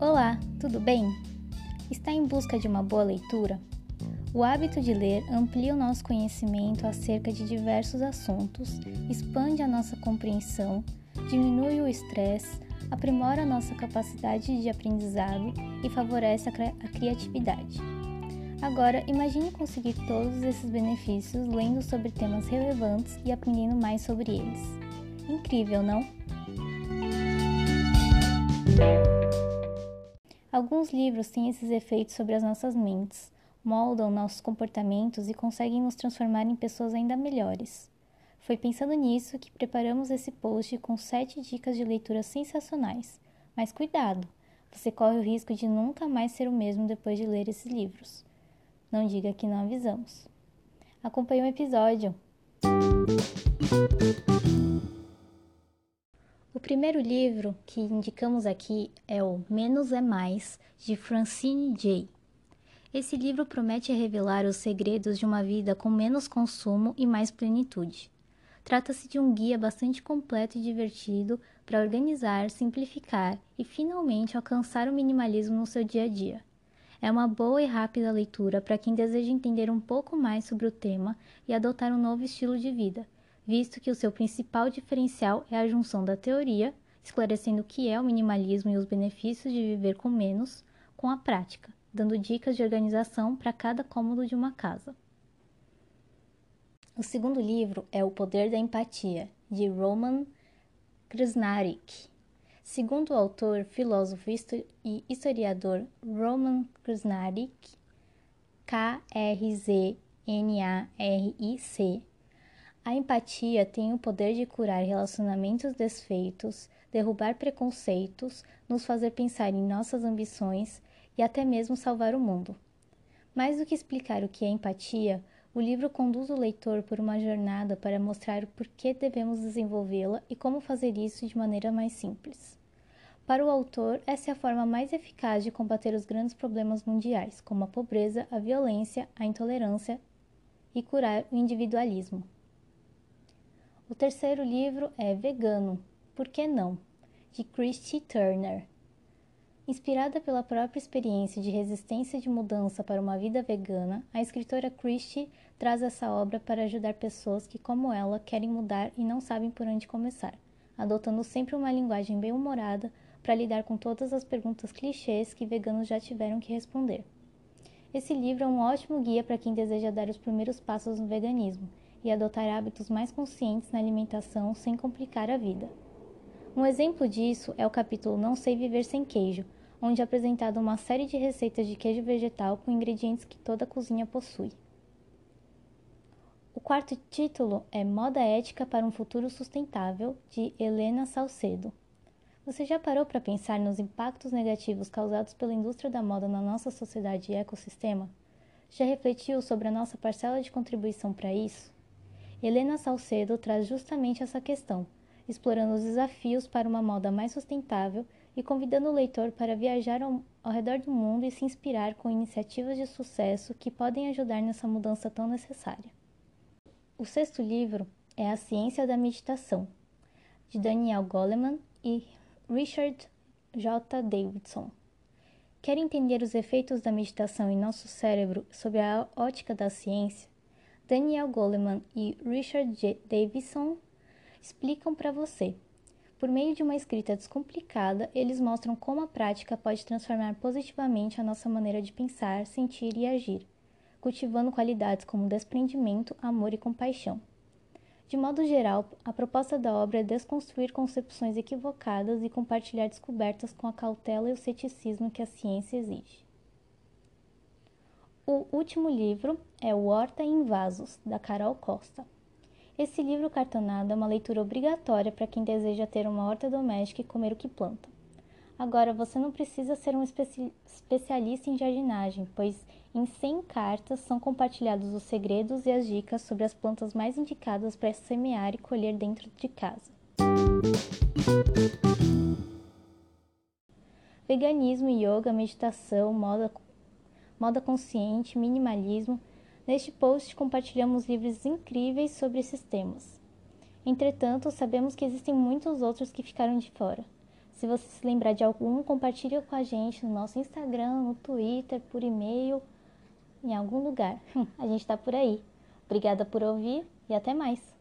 Olá, tudo bem? Está em busca de uma boa leitura? O hábito de ler amplia o nosso conhecimento acerca de diversos assuntos, expande a nossa compreensão, diminui o estresse, aprimora a nossa capacidade de aprendizado e favorece a, cri a criatividade. Agora, imagine conseguir todos esses benefícios lendo sobre temas relevantes e aprendendo mais sobre eles. Incrível, não? Alguns livros têm esses efeitos sobre as nossas mentes, moldam nossos comportamentos e conseguem nos transformar em pessoas ainda melhores. Foi pensando nisso que preparamos esse post com 7 dicas de leitura sensacionais. Mas cuidado, você corre o risco de nunca mais ser o mesmo depois de ler esses livros. Não diga que não avisamos. Acompanhe o episódio. O primeiro livro que indicamos aqui é o Menos é Mais, de Francine J. Esse livro promete revelar os segredos de uma vida com menos consumo e mais plenitude. Trata-se de um guia bastante completo e divertido para organizar, simplificar e finalmente alcançar o minimalismo no seu dia a dia. É uma boa e rápida leitura para quem deseja entender um pouco mais sobre o tema e adotar um novo estilo de vida visto que o seu principal diferencial é a junção da teoria, esclarecendo o que é o minimalismo e os benefícios de viver com menos, com a prática, dando dicas de organização para cada cômodo de uma casa. O segundo livro é O Poder da Empatia, de Roman Krznarik. Segundo o autor, filósofo e historiador Roman Krznarik, K-R-Z-N-A-R-I-C, a empatia tem o poder de curar relacionamentos desfeitos, derrubar preconceitos, nos fazer pensar em nossas ambições e até mesmo salvar o mundo. Mais do que explicar o que é empatia, o livro conduz o leitor por uma jornada para mostrar o porquê devemos desenvolvê-la e como fazer isso de maneira mais simples. Para o autor, essa é a forma mais eficaz de combater os grandes problemas mundiais, como a pobreza, a violência, a intolerância e curar o individualismo. O terceiro livro é Vegano, Por que Não? de Christy Turner. Inspirada pela própria experiência de resistência de mudança para uma vida vegana, a escritora Christie traz essa obra para ajudar pessoas que, como ela, querem mudar e não sabem por onde começar, adotando sempre uma linguagem bem-humorada para lidar com todas as perguntas clichês que veganos já tiveram que responder. Esse livro é um ótimo guia para quem deseja dar os primeiros passos no veganismo e adotar hábitos mais conscientes na alimentação sem complicar a vida. Um exemplo disso é o capítulo Não Sei Viver Sem Queijo, onde é apresentada uma série de receitas de queijo vegetal com ingredientes que toda cozinha possui. O quarto título é Moda Ética para um Futuro Sustentável, de Helena Salcedo. Você já parou para pensar nos impactos negativos causados pela indústria da moda na nossa sociedade e ecossistema? Já refletiu sobre a nossa parcela de contribuição para isso? Helena Salcedo traz justamente essa questão, explorando os desafios para uma moda mais sustentável e convidando o leitor para viajar ao, ao redor do mundo e se inspirar com iniciativas de sucesso que podem ajudar nessa mudança tão necessária. O sexto livro é A Ciência da Meditação, de Daniel Goleman e Richard J. Davidson. Quer entender os efeitos da meditação em nosso cérebro sob a ótica da ciência? Daniel Goleman e Richard J. Davison explicam para você. Por meio de uma escrita descomplicada, eles mostram como a prática pode transformar positivamente a nossa maneira de pensar, sentir e agir, cultivando qualidades como desprendimento, amor e compaixão. De modo geral, a proposta da obra é desconstruir concepções equivocadas e compartilhar descobertas com a cautela e o ceticismo que a ciência exige. O último livro é O Horta em Vasos, da Carol Costa. Esse livro cartonado é uma leitura obrigatória para quem deseja ter uma horta doméstica e comer o que planta. Agora, você não precisa ser um especi especialista em jardinagem, pois em 100 cartas são compartilhados os segredos e as dicas sobre as plantas mais indicadas para semear e colher dentro de casa. Veganismo, yoga, meditação, moda moda consciente, minimalismo. Neste post compartilhamos livros incríveis sobre esses temas. Entretanto, sabemos que existem muitos outros que ficaram de fora. Se você se lembrar de algum, compartilhe com a gente no nosso Instagram, no Twitter, por e-mail, em algum lugar. A gente está por aí. Obrigada por ouvir e até mais.